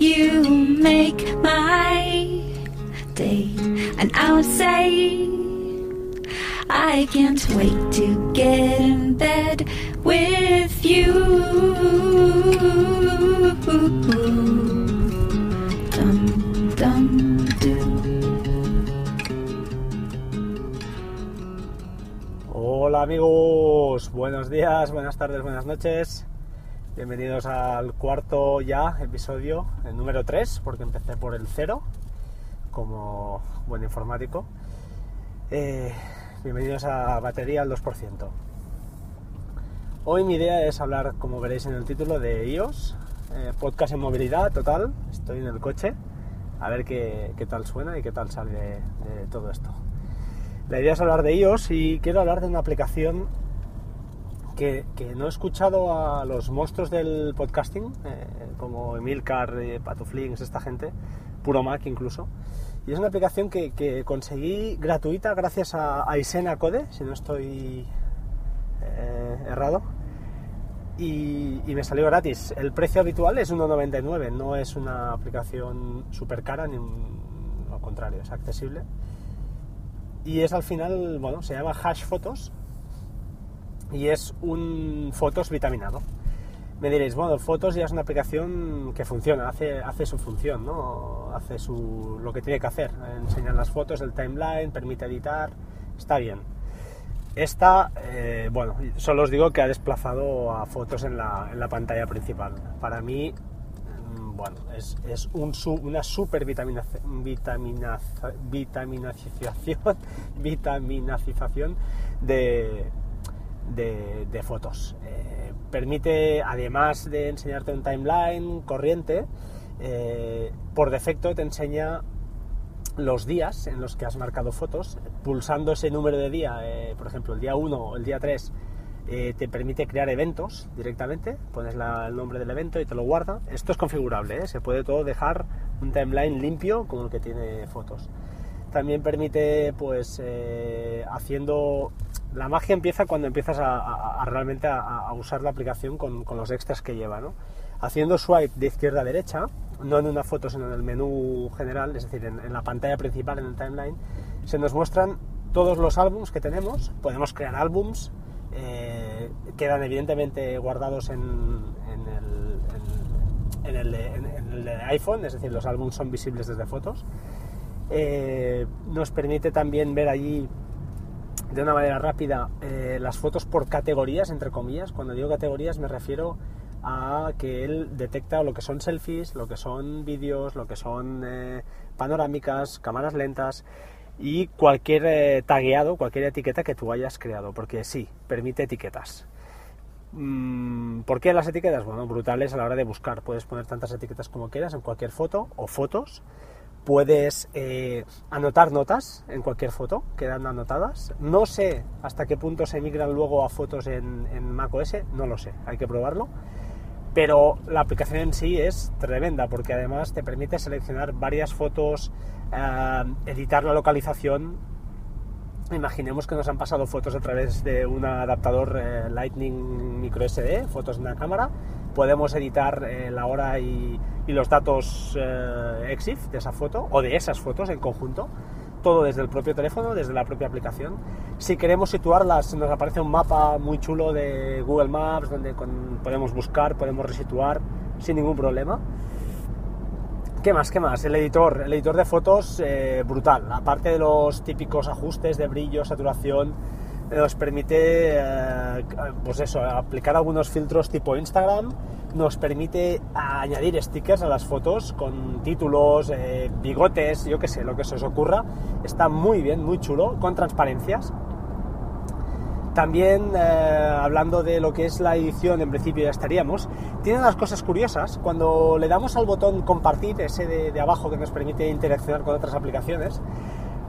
you make my day, and I'll say I can't wait to get in bed with you. Dum dum. Hola amigos, buenos días, buenas tardes, buenas noches. Bienvenidos al cuarto ya episodio, el número 3, porque empecé por el 0 como buen informático. Eh, bienvenidos a Batería al 2%. Hoy mi idea es hablar, como veréis en el título, de iOS, eh, podcast en movilidad total. Estoy en el coche, a ver qué, qué tal suena y qué tal sale de, de todo esto. La idea es hablar de iOS y quiero hablar de una aplicación que, no he escuchado a los monstruos del podcasting, eh, como Emilcar, eh, Patuflings, esta gente, Puro Mac incluso. Y es una aplicación que, que conseguí gratuita gracias a, Code, si no estoy eh, errado. Y, me salió gratis. El precio habitual es 1,99, no es una aplicación súper cara, ni lo contrario, es accesible. Y es al final, bueno, se llama Hash Photos y es un Fotos vitaminado. Me diréis, bueno, Fotos ya es una aplicación que funciona, hace, hace su función, ¿no? Hace su, lo que tiene que hacer, enseñar las fotos, el timeline, permite editar, está bien. Esta, eh, bueno, solo os digo que ha desplazado a fotos en la, en la pantalla principal. Para mí, mm, bueno, es, es una super vitamina, vitamina, vitaminacización, vitaminacización de, de, fotos. Eh, permite, además de enseñarte un timeline corriente, eh, por defecto te enseña los días en los que has marcado fotos, pulsando ese número de día, eh, por ejemplo, el día 1 o el día 3, eh, te permite crear eventos directamente, pones el nombre del evento y te lo guarda. Esto es configurable, se puede todo dejar un timeline limpio como el que tiene fotos. También permite, pues, haciendo... La magia empieza cuando empiezas a, realmente a, usar la aplicación con, los extras que lleva, ¿no? Haciendo swipe de izquierda a derecha, no en una foto, sino en el menú general, es decir, en, la pantalla principal, en el timeline, se nos muestran todos los álbums que tenemos. Podemos crear álbums, eh, quedan evidentemente guardados en el iPhone, es decir, los álbums son visibles desde fotos. Eh, nos permite también ver allí de una manera rápida eh, las fotos por categorías, entre comillas. Cuando digo categorías me refiero a que él detecta lo que son selfies, lo que son vídeos, lo que son eh, panorámicas, cámaras lentas y cualquier eh, tagueado, cualquier etiqueta que tú hayas creado, porque sí, permite etiquetas. Mm, ¿Por qué las etiquetas? Bueno, brutales a la hora de buscar. Puedes poner tantas etiquetas como quieras en cualquier foto o fotos. Puedes eh, anotar notas en cualquier foto, quedan anotadas. No sé hasta qué punto se migran luego a fotos en, en macOS, no lo sé, hay que probarlo. Pero la aplicación en sí es tremenda porque además te permite seleccionar varias fotos, eh, editar la localización Imaginemos que nos han pasado fotos a través de un adaptador eh, Lightning micro SD, fotos de una cámara. Podemos editar eh, la hora y, y los datos eh, EXIF de esa foto o de esas fotos en conjunto. Todo desde el propio teléfono, desde la propia aplicación. Si queremos situarlas, nos aparece un mapa muy chulo de Google Maps donde con- podemos buscar, podemos resituar sin ningún problema. ¿Qué más? ¿Qué más? El editor, el editor de fotos eh, brutal. Aparte de los típicos ajustes de brillo, saturación, nos permite, eh, pues eso, aplicar algunos filtros tipo Instagram. Nos permite añadir stickers a las fotos con títulos, eh, bigotes, yo qué sé, lo que se os ocurra. Está muy bien, muy chulo, con transparencias. también eh, hablando de lo que es la edición, en principio ya estaríamos, tiene unas cosas curiosas. Cuando le damos al botón compartir, ese de, abajo que nos permite interaccionar con otras aplicaciones,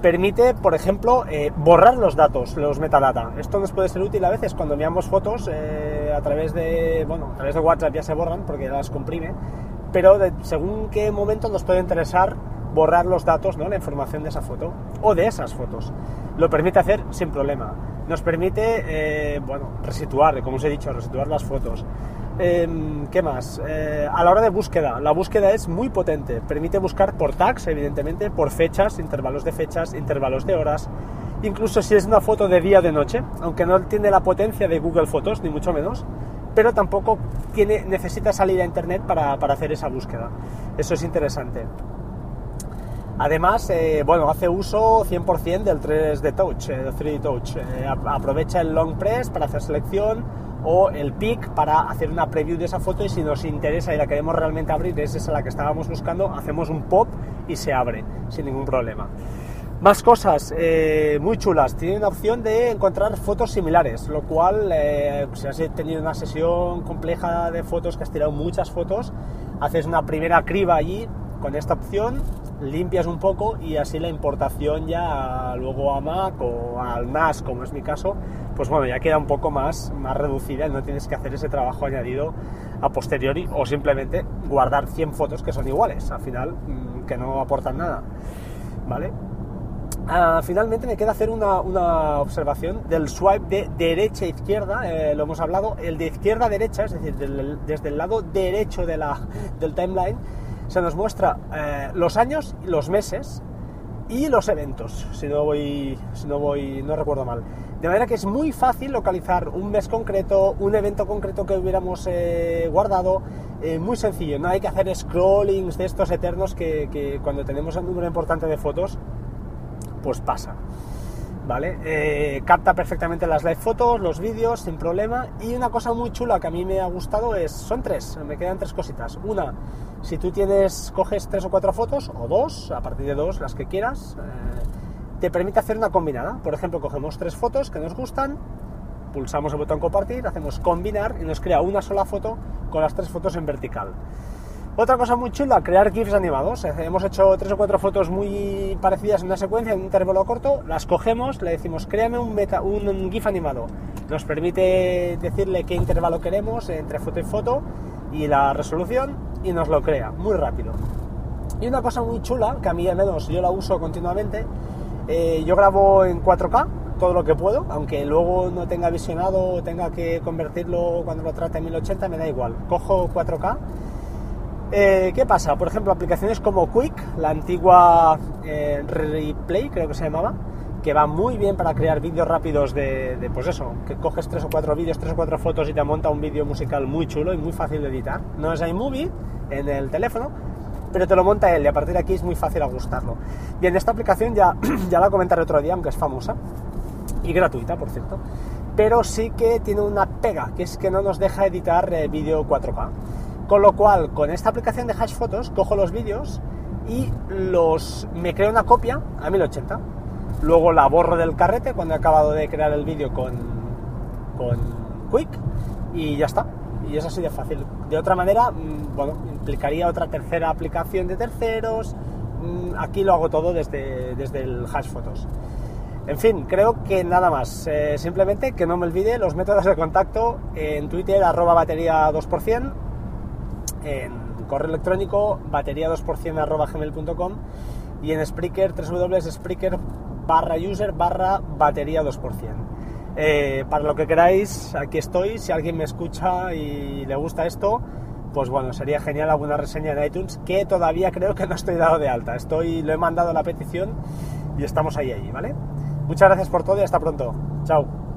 permite, por ejemplo, eh, borrar los datos, los metadata. Esto nos puede ser útil a veces cuando enviamos fotos eh, a través de, bueno, a través de WhatsApp ya se borran porque las comprime, pero según qué momento nos puede interesar borrar los datos, ¿no? la información de esa foto o de esas fotos. Lo permite hacer sin problema. Nos permite, eh, bueno, resituar, como os he dicho, resituar las fotos. Em, ¿Qué más? Eh, a la hora de búsqueda, la búsqueda es muy potente. Permite buscar por tags, evidentemente, por fechas, intervalos de fechas, intervalos de horas. Incluso si es una foto de día o de noche, aunque no tiene la potencia de Google Fotos, ni mucho menos, pero tampoco tiene, necesita salir a Internet para, para hacer esa búsqueda. Eso es interesante. Además, eh, bueno, hace uso 100% del 3D Touch, eh, 3D Touch. Eh, aprovecha el long press para hacer selección o el pick para hacer una preview de esa foto y si nos interesa y la queremos realmente abrir, es esa la que estábamos buscando, hacemos un pop y se abre sin ningún problema. Más cosas muy chulas. Tiene una opción de encontrar fotos similares, lo cual, si has tenido una sesión compleja de fotos, que has tirado muchas fotos, haces una primera criba allí con esta opción limpias un poco y así la importación ya luego a Mac o al NAS, como es mi caso, pues bueno, ya queda un poco más, más reducida y no tienes que hacer ese trabajo añadido a posteriori o simplemente guardar 100 fotos que son iguales, al final mm, que no aportan nada, ¿vale? Ah, finalmente me queda hacer una, observación del swipe de derecha a izquierda, eh, lo hemos hablado, el de izquierda a derecha, es decir, desde el lado derecho de la, del timeline, se nos muestra eh, los años, los meses y los eventos, si no voy, si no voy, no recuerdo mal. De manera que es muy fácil localizar un mes concreto, un evento concreto que hubiéramos eh, guardado, eh, muy sencillo, no hay que hacer scrollings de estos eternos que, que cuando tenemos un número importante de fotos, pues pasa. ¿Vale? Eh, capta perfectamente las live fotos, los vídeos, sin problema. Y una cosa muy chula que a mí me ha gustado es, son tres, me quedan tres cositas. Una, si tú tienes, coges tres o cuatro fotos, o dos, a partir de dos, las que quieras, eh, te permite hacer una combinada. Por ejemplo, cogemos tres fotos que nos gustan, pulsamos el botón compartir, hacemos combinar y nos crea una sola foto con las tres fotos en vertical. Otra cosa muy chula, crear GIFs animados. Eh, hemos hecho tres o cuatro fotos muy parecidas en una secuencia, en un intervalo corto, las cogemos, le decimos, créame un, meta, un GIF animado. Nos permite decirle qué intervalo queremos entre foto y foto y la resolución y nos lo crea muy rápido. Y una cosa muy chula, que a mí al menos yo la uso continuamente, eh, yo grabo en 4K todo lo que puedo, aunque luego no tenga visionado o tenga que convertirlo cuando lo trate en 1080, me da igual. Cojo 4K eh, ¿Qué pasa? Por ejemplo, aplicaciones como Quick, la antigua eh, Replay, creo que se llamaba, que va muy bien para crear vídeos rápidos de, pues eso, que coges tres o cuatro vídeos, tres o cuatro fotos y te monta un vídeo musical muy chulo y muy fácil de editar. No es iMovie en el teléfono, pero te lo monta él y a partir de aquí es muy fácil ajustarlo. Bien, esta aplicación ya, ya la comentaré otro día, aunque es famosa y gratuita, por cierto, pero sí que tiene una pega, que es que no nos deja editar eh, vídeo 4K. Con lo cual, con esta aplicación de Hash Photos, cojo los vídeos y los me creo una copia a 1080. Luego la borro del carrete cuando he acabado de crear el vídeo con, con Quick y ya está. Y es así de fácil. De otra manera, mm, bueno, implicaría otra tercera aplicación de terceros. Mm, aquí lo hago todo desde, desde el Hash Photos. En fin, creo que nada más. Eh, simplemente que no me olvide los métodos de contacto en Twitter, arroba batería 2%, en correo electrónico batería2% y en Spreaker www.spreaker barra user barra batería 2%. Eh, para lo que queráis, aquí estoy. Si alguien me escucha y le gusta esto, pues bueno, sería genial alguna reseña en iTunes, que todavía creo que no estoy dado de alta. Estoy, lo he mandado la petición y estamos ahí, ahí, ¿vale? Muchas gracias por todo y hasta pronto. Chao.